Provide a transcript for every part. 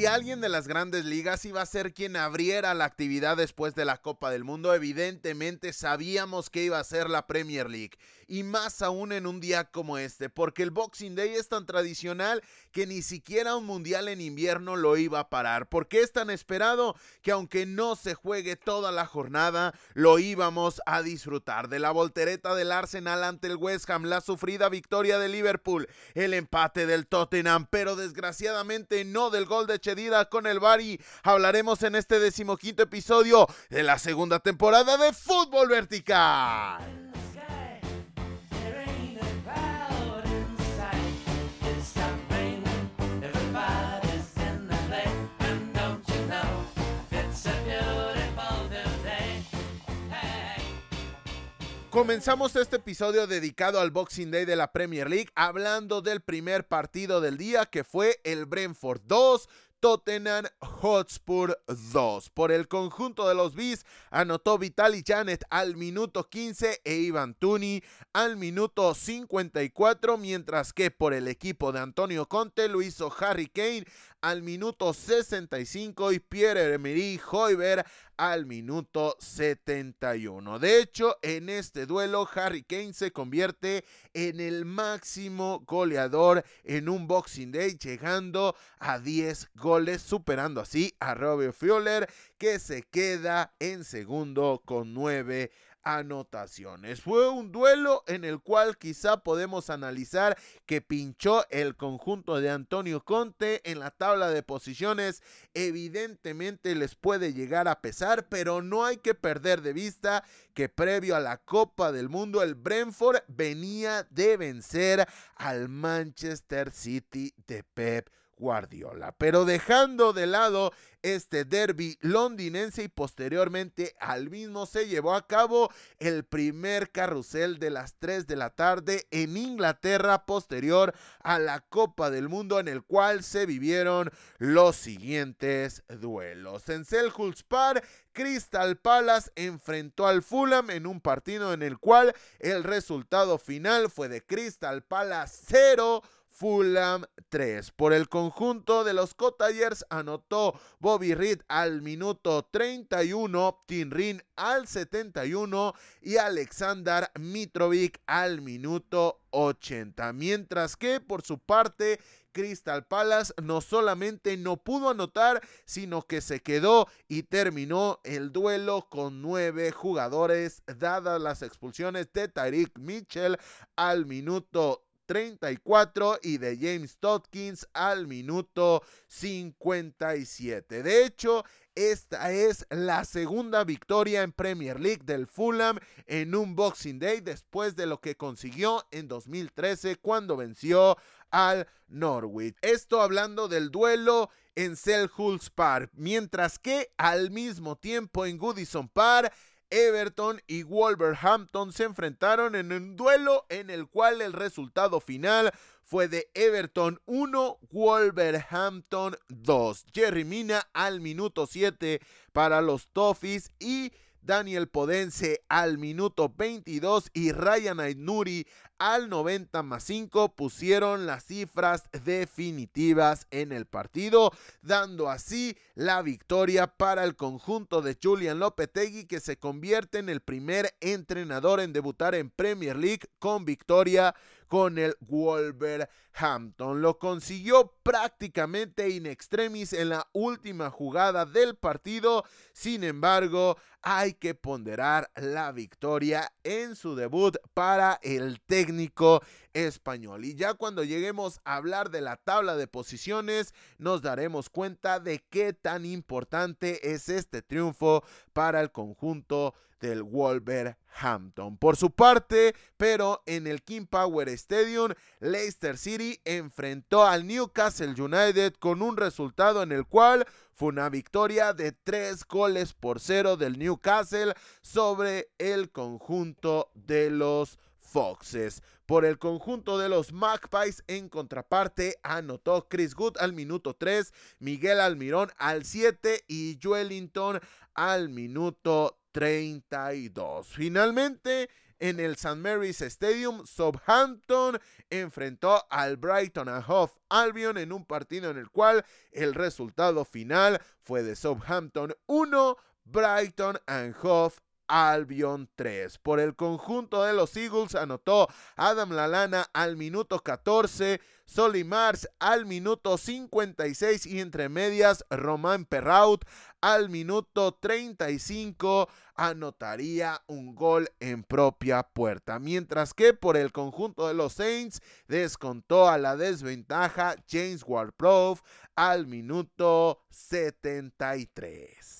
Si alguien de las grandes ligas iba a ser quien abriera la actividad después de la Copa del Mundo, evidentemente sabíamos que iba a ser la Premier League. Y más aún en un día como este, porque el Boxing Day es tan tradicional que ni siquiera un mundial en invierno lo iba a parar. Porque es tan esperado que aunque no se juegue toda la jornada, lo íbamos a disfrutar. De la voltereta del Arsenal ante el West Ham, la sufrida victoria de Liverpool, el empate del Tottenham, pero desgraciadamente no del gol de con el Bari. Hablaremos en este decimoquinto episodio de la segunda temporada de Fútbol Vertical. Comenzamos este episodio dedicado al Boxing Day de la Premier League hablando del primer partido del día que fue el Brentford 2, Tottenham Hotspur 2. Por el conjunto de los Bees anotó Vitali Janet al minuto 15 e Ivan Tuni al minuto 54, mientras que por el equipo de Antonio Conte lo hizo Harry Kane al minuto 65 y Pierre-Emerick Hoiber al minuto 71. De hecho, en este duelo, Harry Kane se convierte en el máximo goleador en un Boxing Day, llegando a 10 goles, superando así a Robbie Fuller, que se queda en segundo con 9 anotaciones. Fue un duelo en el cual quizá podemos analizar que pinchó el conjunto de Antonio Conte en la tabla de posiciones. Evidentemente les puede llegar a pesar, pero no hay que perder de vista que previo a la Copa del Mundo el Brentford venía de vencer al Manchester City de Pep Guardiola. Pero dejando de lado este derby londinense y posteriormente al mismo se llevó a cabo el primer carrusel de las 3 de la tarde en Inglaterra posterior a la Copa del Mundo en el cual se vivieron los siguientes duelos. En Selhurst Park Crystal Palace enfrentó al Fulham en un partido en el cual el resultado final fue de Crystal Palace 0 Fulham 3. Por el conjunto de los Cottagers anotó Bobby Reed al minuto 31, Tim Rin al 71 y Alexander Mitrovic al minuto 80. Mientras que por su parte Crystal Palace no solamente no pudo anotar, sino que se quedó y terminó el duelo con nueve jugadores, dadas las expulsiones de Tyreek Mitchell al minuto 34 y de James Totkins al minuto 57. De hecho, esta es la segunda victoria en Premier League del Fulham en un Boxing Day después de lo que consiguió en 2013 cuando venció al Norwich. Esto hablando del duelo en Selhurst Park, mientras que al mismo tiempo en Goodison Park Everton y Wolverhampton se enfrentaron en un duelo en el cual el resultado final fue de Everton 1, Wolverhampton 2. Jerry Mina al minuto 7 para los Toffees y Daniel Podense al minuto 22 y Ryan Ainuri al 90 más 5 pusieron las cifras definitivas en el partido, dando así la victoria para el conjunto de Julian Lopetegui que se convierte en el primer entrenador en debutar en Premier League con victoria con el Wolverhampton. Lo consiguió prácticamente in extremis en la última jugada del partido. Sin embargo, hay que ponderar la victoria en su debut para el técnico español. Y ya cuando lleguemos a hablar de la tabla de posiciones, nos daremos cuenta de qué tan importante es este triunfo para el conjunto del Wolverhampton. Por su parte, pero en el King Power Stadium, Leicester City enfrentó al Newcastle United con un resultado en el cual fue una victoria de tres goles por cero del Newcastle sobre el conjunto de los Foxes. Por el conjunto de los Magpies en contraparte anotó Chris Good al minuto 3, Miguel Almirón al 7 y Joelinton al minuto 32. Finalmente, en el St. Mary's Stadium, Southampton enfrentó al Brighton and Hove Albion en un partido en el cual el resultado final fue de Southampton 1, Brighton and Hove Albion 3. Por el conjunto de los Eagles anotó Adam Lalana al minuto 14, Solimars al minuto 56 y entre medias Román Perraut al minuto 35 anotaría un gol en propia puerta. Mientras que por el conjunto de los Saints descontó a la desventaja James ward al minuto 73.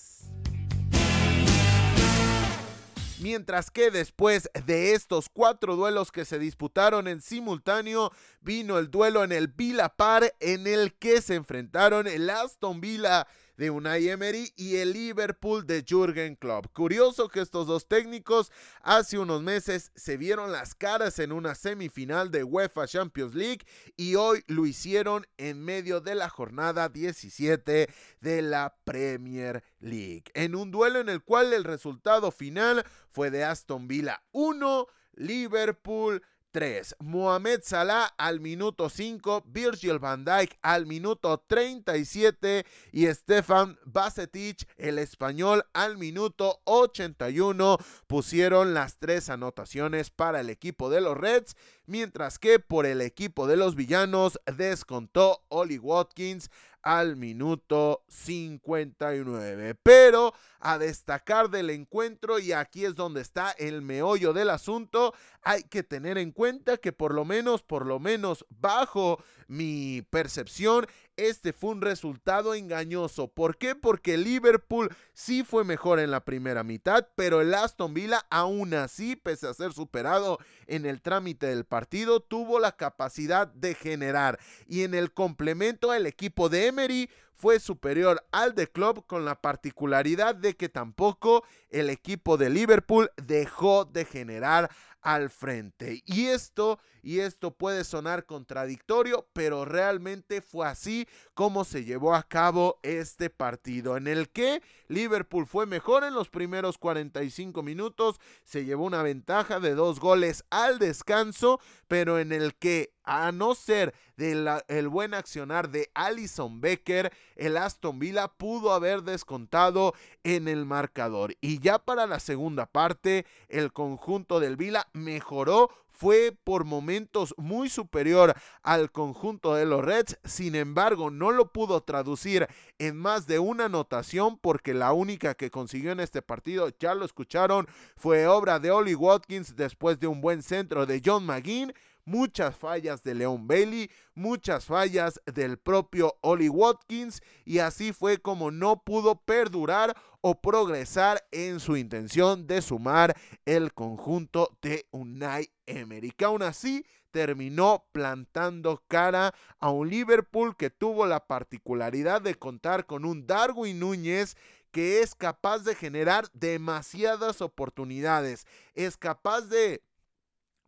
Mientras que después de estos cuatro duelos que se disputaron en simultáneo, vino el duelo en el Villa Par en el que se enfrentaron el Aston Villa de Unai Emery y el Liverpool de Jürgen Klopp. Curioso que estos dos técnicos hace unos meses se vieron las caras en una semifinal de UEFA Champions League y hoy lo hicieron en medio de la jornada 17 de la Premier League. En un duelo en el cual el resultado final fue de Aston Villa 1, Liverpool 3. Mohamed Salah al minuto 5, Virgil van Dijk al minuto 37 y Stefan Basetic, el español, al minuto 81 pusieron las tres anotaciones para el equipo de los Reds, mientras que por el equipo de los villanos descontó Oli Watkins al minuto 59. Pero a destacar del encuentro, y aquí es donde está el meollo del asunto, hay que tener en cuenta que por lo menos, por lo menos bajo mi percepción, este fue un resultado engañoso. ¿Por qué? Porque Liverpool sí fue mejor en la primera mitad, pero el Aston Villa aún así, pese a ser superado en el trámite del partido, tuvo la capacidad de generar. Y en el complemento, el equipo de Emery fue superior al de Club con la particularidad de que tampoco el equipo de Liverpool dejó de generar al frente. Y esto, y esto puede sonar contradictorio, pero realmente fue así como se llevó a cabo este partido, en el que Liverpool fue mejor en los primeros 45 minutos, se llevó una ventaja de dos goles al descanso, pero en el que a no ser del el buen accionar de Alison Becker, el Aston Villa pudo haber descontado en el marcador. Y ya para la segunda parte, el conjunto del Villa mejoró fue por momentos muy superior al conjunto de los Reds, sin embargo no lo pudo traducir en más de una anotación porque la única que consiguió en este partido, ya lo escucharon, fue obra de Oli Watkins después de un buen centro de John McGinn muchas fallas de Leon Bailey, muchas fallas del propio Oli Watkins y así fue como no pudo perdurar o progresar en su intención de sumar el conjunto de Unai Emery, que aún así terminó plantando cara a un Liverpool que tuvo la particularidad de contar con un Darwin Núñez que es capaz de generar demasiadas oportunidades, es capaz de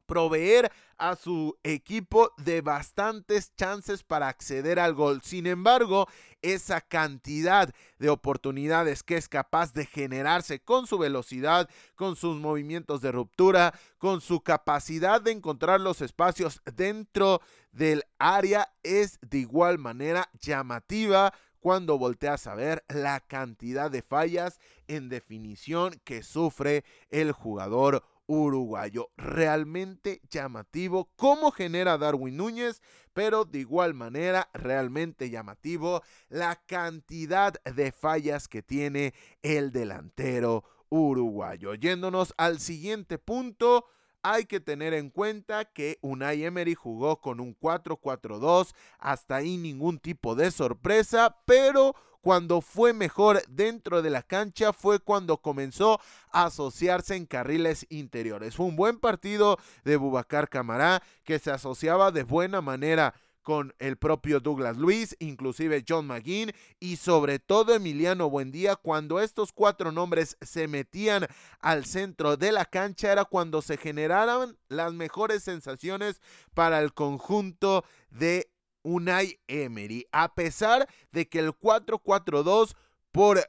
proveer a su equipo de bastantes chances para acceder al gol. Sin embargo, esa cantidad de oportunidades que es capaz de generarse con su velocidad, con sus movimientos de ruptura, con su capacidad de encontrar los espacios dentro del área es de igual manera llamativa cuando volteas a ver la cantidad de fallas en definición que sufre el jugador uruguayo. Realmente llamativo cómo genera Darwin Núñez, pero de igual manera realmente llamativo la cantidad de fallas que tiene el delantero uruguayo. Yéndonos al siguiente punto. Hay que tener en cuenta que Unai Emery jugó con un 4-4-2, hasta ahí ningún tipo de sorpresa, pero cuando fue mejor dentro de la cancha fue cuando comenzó a asociarse en carriles interiores. Fue un buen partido de Bubacar Camará que se asociaba de buena manera con el propio Douglas Luis, inclusive John McGinn y sobre todo Emiliano Buendía. Cuando estos cuatro nombres se metían al centro de la cancha era cuando se generaron las mejores sensaciones para el conjunto de Unai Emery. A pesar de que el 4-4-2 por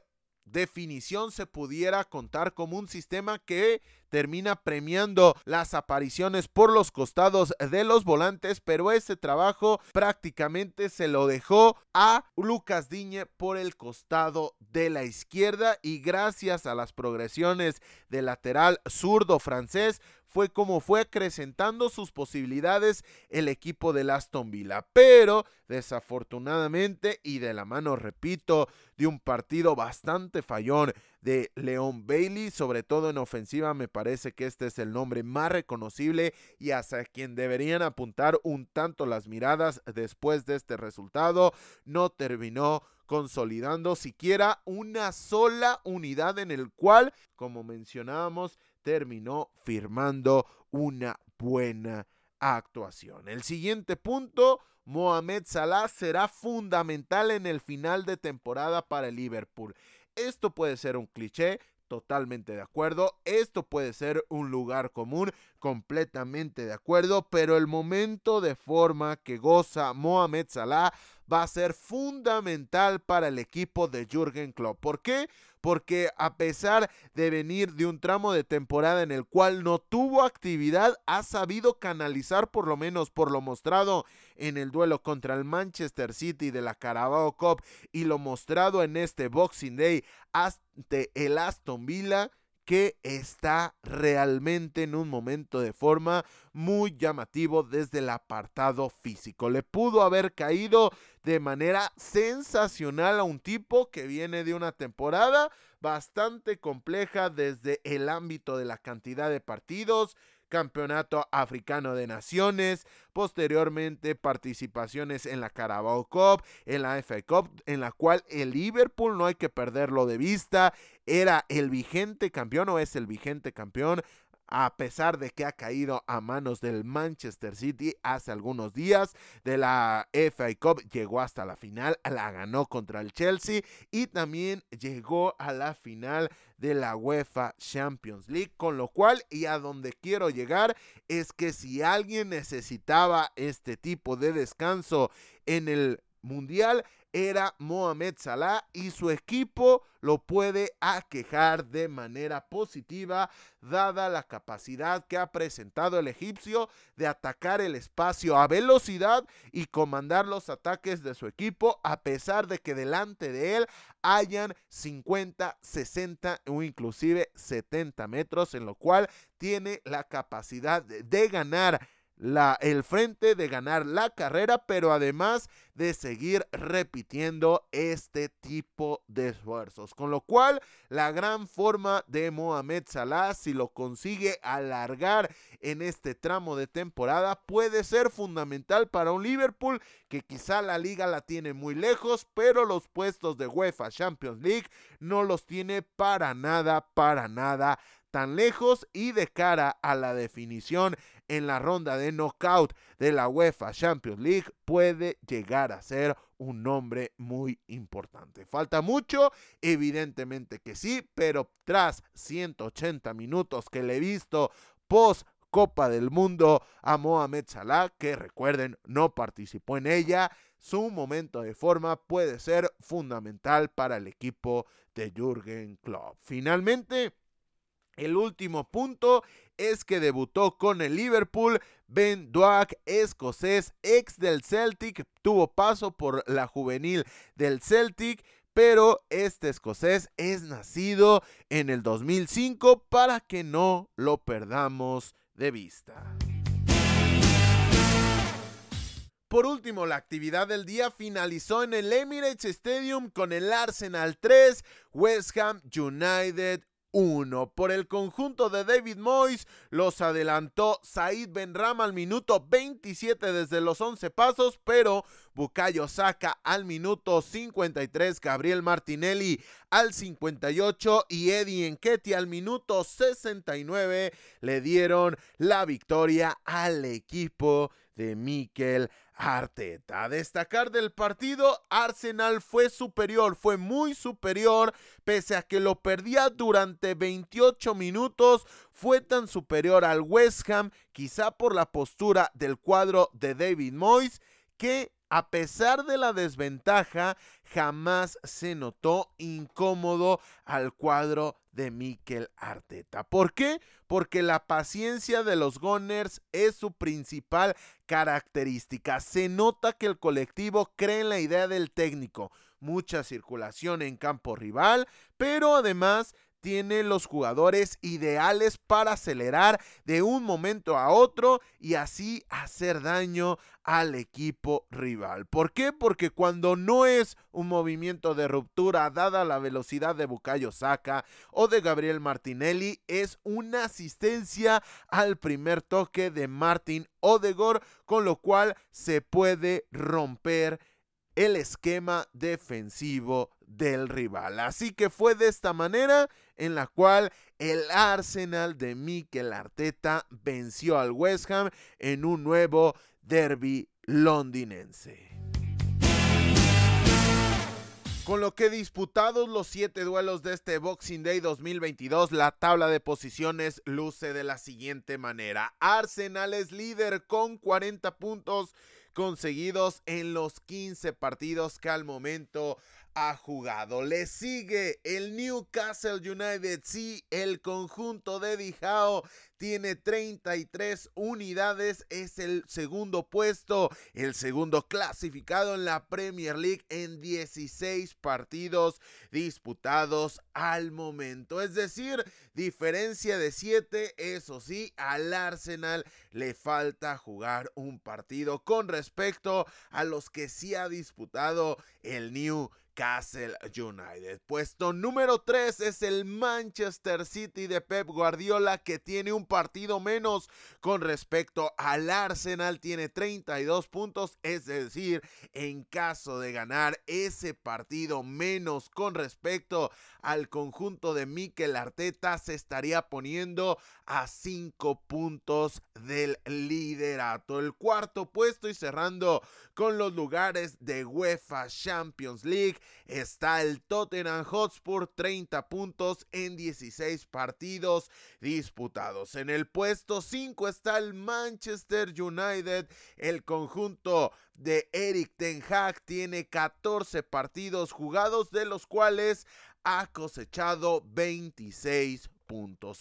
definición se pudiera contar como un sistema que termina premiando las apariciones por los costados de los volantes, pero ese trabajo prácticamente se lo dejó a Lucas Diñe por el costado de la izquierda y gracias a las progresiones del lateral zurdo francés fue como fue acrecentando sus posibilidades el equipo de Aston Villa. Pero desafortunadamente y de la mano, repito, de un partido bastante fallón de Leon Bailey, sobre todo en ofensiva, me parece que este es el nombre más reconocible y hacia quien deberían apuntar un tanto las miradas después de este resultado. No terminó consolidando siquiera una sola unidad en el cual, como mencionábamos, terminó firmando una buena actuación. El siguiente punto, Mohamed Salah será fundamental en el final de temporada para el Liverpool. Esto puede ser un cliché, totalmente de acuerdo. Esto puede ser un lugar común, completamente de acuerdo, pero el momento de forma que goza Mohamed Salah va a ser fundamental para el equipo de Jürgen Klopp. ¿Por qué? Porque a pesar de venir de un tramo de temporada en el cual no tuvo actividad, ha sabido canalizar por lo menos por lo mostrado en el duelo contra el Manchester City de la Carabao Cup y lo mostrado en este Boxing Day ante el Aston Villa que está realmente en un momento de forma muy llamativo desde el apartado físico. Le pudo haber caído de manera sensacional a un tipo que viene de una temporada bastante compleja desde el ámbito de la cantidad de partidos, Campeonato Africano de Naciones, posteriormente participaciones en la Carabao Cup, en la FA Cup, en la cual el Liverpool, no hay que perderlo de vista, era el vigente campeón o es el vigente campeón a pesar de que ha caído a manos del Manchester City hace algunos días de la FA Cup, llegó hasta la final, la ganó contra el Chelsea y también llegó a la final de la UEFA Champions League, con lo cual y a donde quiero llegar es que si alguien necesitaba este tipo de descanso en el Mundial era Mohamed Salah y su equipo lo puede aquejar de manera positiva dada la capacidad que ha presentado el egipcio de atacar el espacio a velocidad y comandar los ataques de su equipo a pesar de que delante de él hayan 50, 60 o inclusive 70 metros en lo cual tiene la capacidad de ganar la, el frente de ganar la carrera, pero además de seguir repitiendo este tipo de esfuerzos. Con lo cual, la gran forma de Mohamed Salah, si lo consigue alargar en este tramo de temporada, puede ser fundamental para un Liverpool que quizá la liga la tiene muy lejos, pero los puestos de UEFA Champions League no los tiene para nada, para nada tan lejos y de cara a la definición en la ronda de knockout de la UEFA Champions League puede llegar a ser un nombre muy importante. Falta mucho, evidentemente que sí, pero tras 180 minutos que le he visto post Copa del Mundo a Mohamed Salah, que recuerden no participó en ella, su momento de forma puede ser fundamental para el equipo de Jürgen Klopp. Finalmente, el último punto es que debutó con el Liverpool. Ben Dwack, escocés, ex del Celtic, tuvo paso por la juvenil del Celtic, pero este escocés es nacido en el 2005 para que no lo perdamos de vista. Por último, la actividad del día finalizó en el Emirates Stadium con el Arsenal 3, West Ham United 1. Por el conjunto de David Moyes los adelantó Said Benram al minuto 27 desde los 11 pasos, pero Bukayo Saka al minuto 53, Gabriel Martinelli al 58 y Eddie Enqueti al minuto 69 le dieron la victoria al equipo de Mikel Arteta. A destacar del partido, Arsenal fue superior, fue muy superior, pese a que lo perdía durante 28 minutos, fue tan superior al West Ham, quizá por la postura del cuadro de David Moyes, que a pesar de la desventaja, jamás se notó incómodo al cuadro de Mikel Arteta. ¿Por qué? Porque la paciencia de los Gunners es su principal característica. Se nota que el colectivo cree en la idea del técnico. Mucha circulación en campo rival, pero además tiene los jugadores ideales para acelerar de un momento a otro y así hacer daño al equipo rival. ¿Por qué? Porque cuando no es un movimiento de ruptura dada la velocidad de Bukayo Saka o de Gabriel Martinelli, es una asistencia al primer toque de Martin Odegor, con lo cual se puede romper el esquema defensivo del rival. Así que fue de esta manera en la cual el Arsenal de Mikel Arteta venció al West Ham en un nuevo derby londinense. Con lo que disputados los siete duelos de este Boxing Day 2022, la tabla de posiciones luce de la siguiente manera. Arsenal es líder con 40 puntos conseguidos en los 15 partidos que al momento ha jugado. Le sigue el Newcastle United, sí, el conjunto de Dijao tiene 33 unidades, es el segundo puesto, el segundo clasificado en la Premier League en 16 partidos disputados al momento. Es decir, diferencia de 7, eso sí, al Arsenal le falta jugar un partido con respecto a los que sí ha disputado el Newcastle Castle United. Puesto número 3 es el Manchester City de Pep Guardiola que tiene un partido menos con respecto al Arsenal. Tiene 32 puntos, es decir, en caso de ganar ese partido menos con respecto al conjunto de Mikel Arteta se estaría poniendo a 5 puntos del liderato. El cuarto puesto y cerrando con los lugares de UEFA Champions League está el Tottenham Hotspur 30 puntos en 16 partidos disputados. En el puesto 5 está el Manchester United, el conjunto de Eric Ten Hag tiene 14 partidos jugados de los cuales ha cosechado 26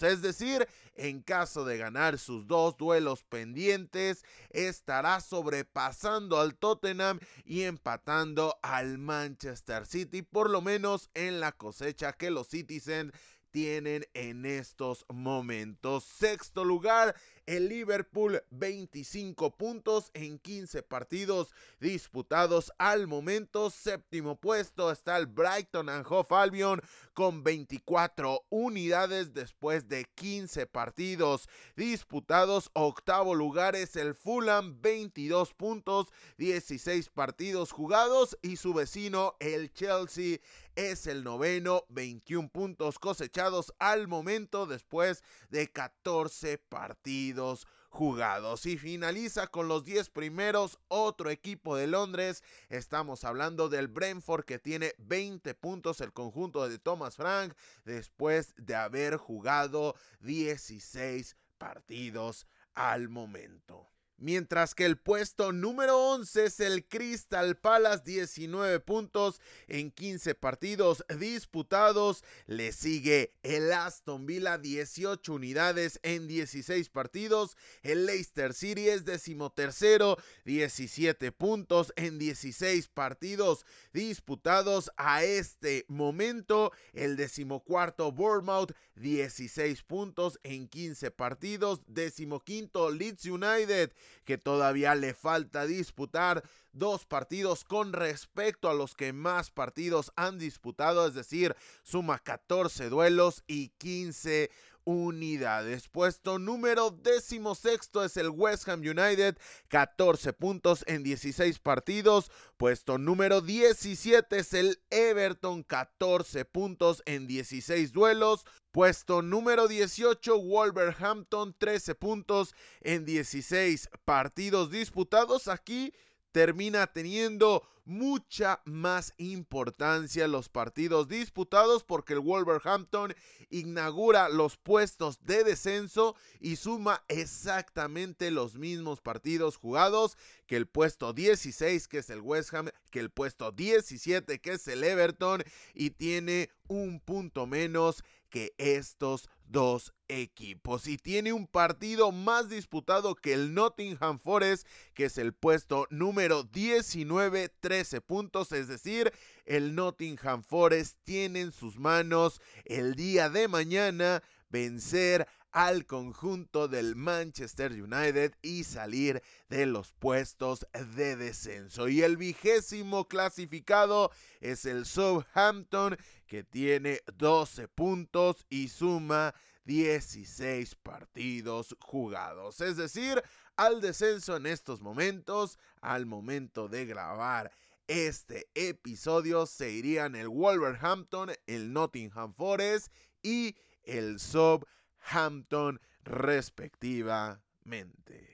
Es decir, en caso de ganar sus dos duelos pendientes, estará sobrepasando al Tottenham y empatando al Manchester City, por lo menos en la cosecha que los Citizens tienen en estos momentos. Sexto lugar, el Liverpool 25 puntos en 15 partidos disputados al momento. Séptimo puesto está el Brighton and Hove Albion con 24 unidades después de 15 partidos disputados. Octavo lugar es el Fulham 22 puntos, 16 partidos jugados y su vecino el Chelsea es el noveno, 21 puntos cosechados al momento después de 14 partidos jugados. Y finaliza con los 10 primeros otro equipo de Londres. Estamos hablando del Brentford que tiene 20 puntos el conjunto de Thomas Frank después de haber jugado 16 partidos al momento mientras que el puesto número 11 es el Crystal Palace, 19 puntos en 15 partidos disputados. Le sigue el Aston Villa, 18 unidades en 16 partidos. El Leicester City es decimotercero, 17 puntos en 16 partidos disputados a este momento. El decimocuarto Bournemouth, 16 puntos en 15 partidos. Decimoquinto Leeds United que todavía le falta disputar dos partidos con respecto a los que más partidos han disputado, es decir, suma 14 duelos y 15 unidades. Puesto número décimo sexto es el West Ham United, 14 puntos en 16 partidos. Puesto número 17 es el Everton, 14 puntos en 16 duelos. Puesto número 18, Wolverhampton, 13 puntos en 16 partidos disputados. Aquí termina teniendo mucha más importancia los partidos disputados porque el Wolverhampton inaugura los puestos de descenso y suma exactamente los mismos partidos jugados que el puesto 16 que es el West Ham, que el puesto 17 que es el Everton y tiene un punto menos que estos dos equipos. Y tiene un partido más disputado que el Nottingham Forest, que es el puesto número 19, 13 puntos, es decir, el Nottingham Forest tiene en sus manos el día de mañana vencer al conjunto del Manchester United y salir de los puestos de descenso. Y el vigésimo clasificado es el Southampton que tiene 12 puntos y suma 16 partidos jugados. Es decir, al descenso en estos momentos, al momento de grabar este episodio, se irían el Wolverhampton, el Nottingham Forest y el Southampton Hampton respectivamente.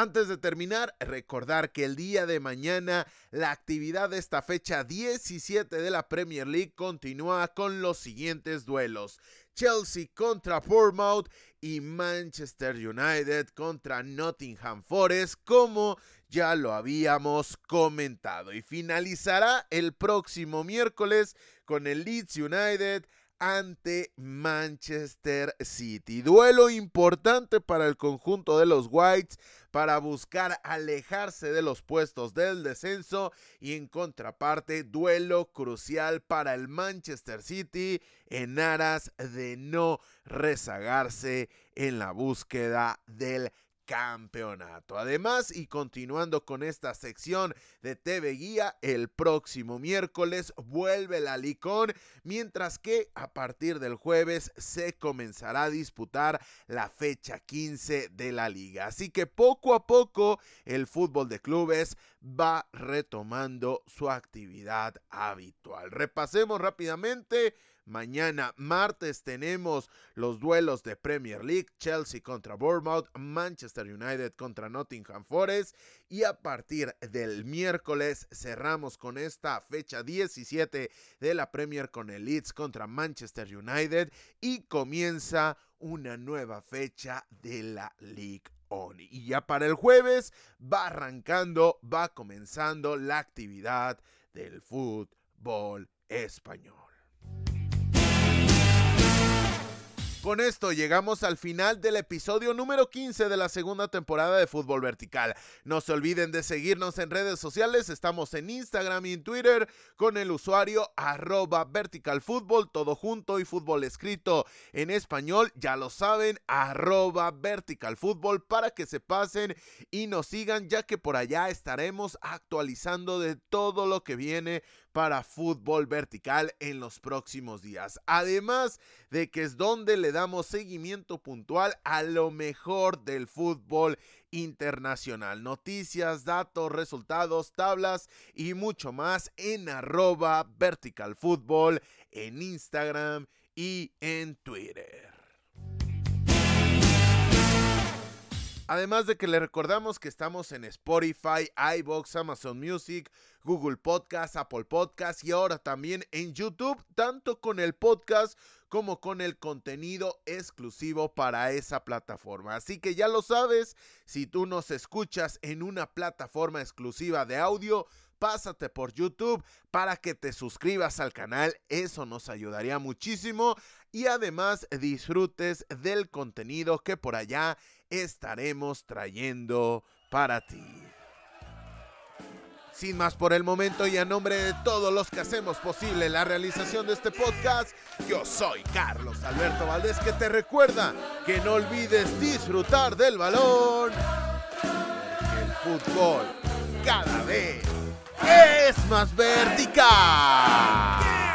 Antes de terminar, recordar que el día de mañana la actividad de esta fecha 17 de la Premier League continúa con los siguientes duelos. Chelsea contra Bournemouth y Manchester United contra Nottingham Forest, como ya lo habíamos comentado. Y finalizará el próximo miércoles con el Leeds United ante Manchester City. Duelo importante para el conjunto de los Whites para buscar alejarse de los puestos del descenso y en contraparte duelo crucial para el Manchester City en aras de no rezagarse en la búsqueda del campeonato. Además, y continuando con esta sección de TV Guía, el próximo miércoles vuelve la Licón, mientras que a partir del jueves se comenzará a disputar la fecha 15 de la liga. Así que poco a poco el fútbol de clubes va retomando su actividad habitual. Repasemos rápidamente Mañana martes tenemos los duelos de Premier League, Chelsea contra Bournemouth, Manchester United contra Nottingham Forest y a partir del miércoles cerramos con esta fecha 17 de la Premier con el Leeds contra Manchester United y comienza una nueva fecha de la League On. Y ya para el jueves va arrancando, va comenzando la actividad del fútbol español. Con esto llegamos al final del episodio número 15 de la segunda temporada de Fútbol Vertical. No se olviden de seguirnos en redes sociales, estamos en Instagram y en Twitter con el usuario arroba verticalfútbol, todo junto y fútbol escrito en español, ya lo saben, arroba verticalfútbol para que se pasen y nos sigan ya que por allá estaremos actualizando de todo lo que viene para fútbol vertical en los próximos días. Además de que es donde le damos seguimiento puntual a lo mejor del fútbol internacional. Noticias, datos, resultados, tablas y mucho más en arroba vertical en Instagram y en Twitter. Además de que le recordamos que estamos en Spotify, iBox, Amazon Music, Google Podcast, Apple Podcast y ahora también en YouTube, tanto con el podcast como con el contenido exclusivo para esa plataforma. Así que ya lo sabes, si tú nos escuchas en una plataforma exclusiva de audio, pásate por YouTube para que te suscribas al canal, eso nos ayudaría muchísimo y además disfrutes del contenido que por allá estaremos trayendo para ti. Sin más por el momento y a nombre de todos los que hacemos posible la realización de este podcast, yo soy Carlos Alberto Valdés que te recuerda que no olvides disfrutar del balón. el fútbol cada vez es más vertical.